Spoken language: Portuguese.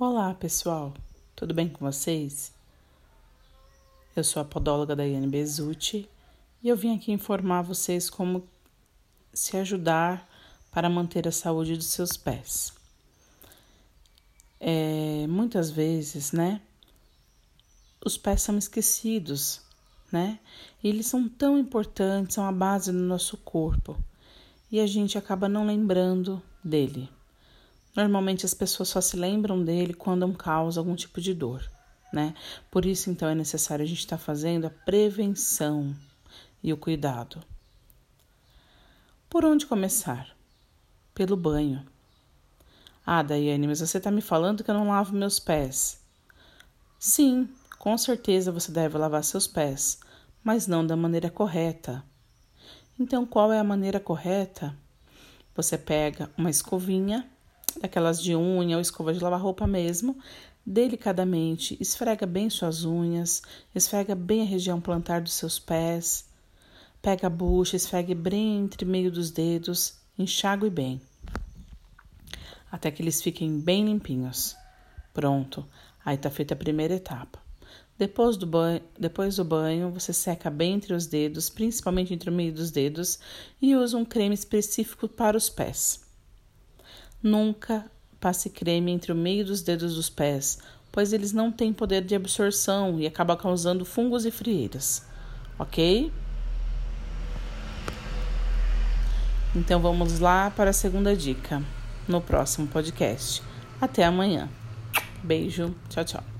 Olá, pessoal. Tudo bem com vocês? Eu sou a podóloga Daiane Bezutti e eu vim aqui informar vocês como se ajudar para manter a saúde dos seus pés. É, muitas vezes, né, os pés são esquecidos, né? E eles são tão importantes, são a base do nosso corpo e a gente acaba não lembrando dele. Normalmente as pessoas só se lembram dele quando um causa algum tipo de dor, né? Por isso então é necessário a gente estar tá fazendo a prevenção e o cuidado. Por onde começar? Pelo banho. Ah, Daiane, mas você está me falando que eu não lavo meus pés. Sim, com certeza você deve lavar seus pés, mas não da maneira correta. Então, qual é a maneira correta? Você pega uma escovinha daquelas de unha ou escova de lavar roupa mesmo, delicadamente esfrega bem suas unhas, esfrega bem a região plantar dos seus pés, pega a bucha, esfregue bem entre meio dos dedos, enxague bem, até que eles fiquem bem limpinhos. Pronto, aí está feita a primeira etapa. Depois do, banho, depois do banho, você seca bem entre os dedos, principalmente entre o meio dos dedos, e usa um creme específico para os pés. Nunca passe creme entre o meio dos dedos dos pés, pois eles não têm poder de absorção e acaba causando fungos e frieiras. Ok? Então vamos lá para a segunda dica no próximo podcast. Até amanhã. Beijo, tchau, tchau.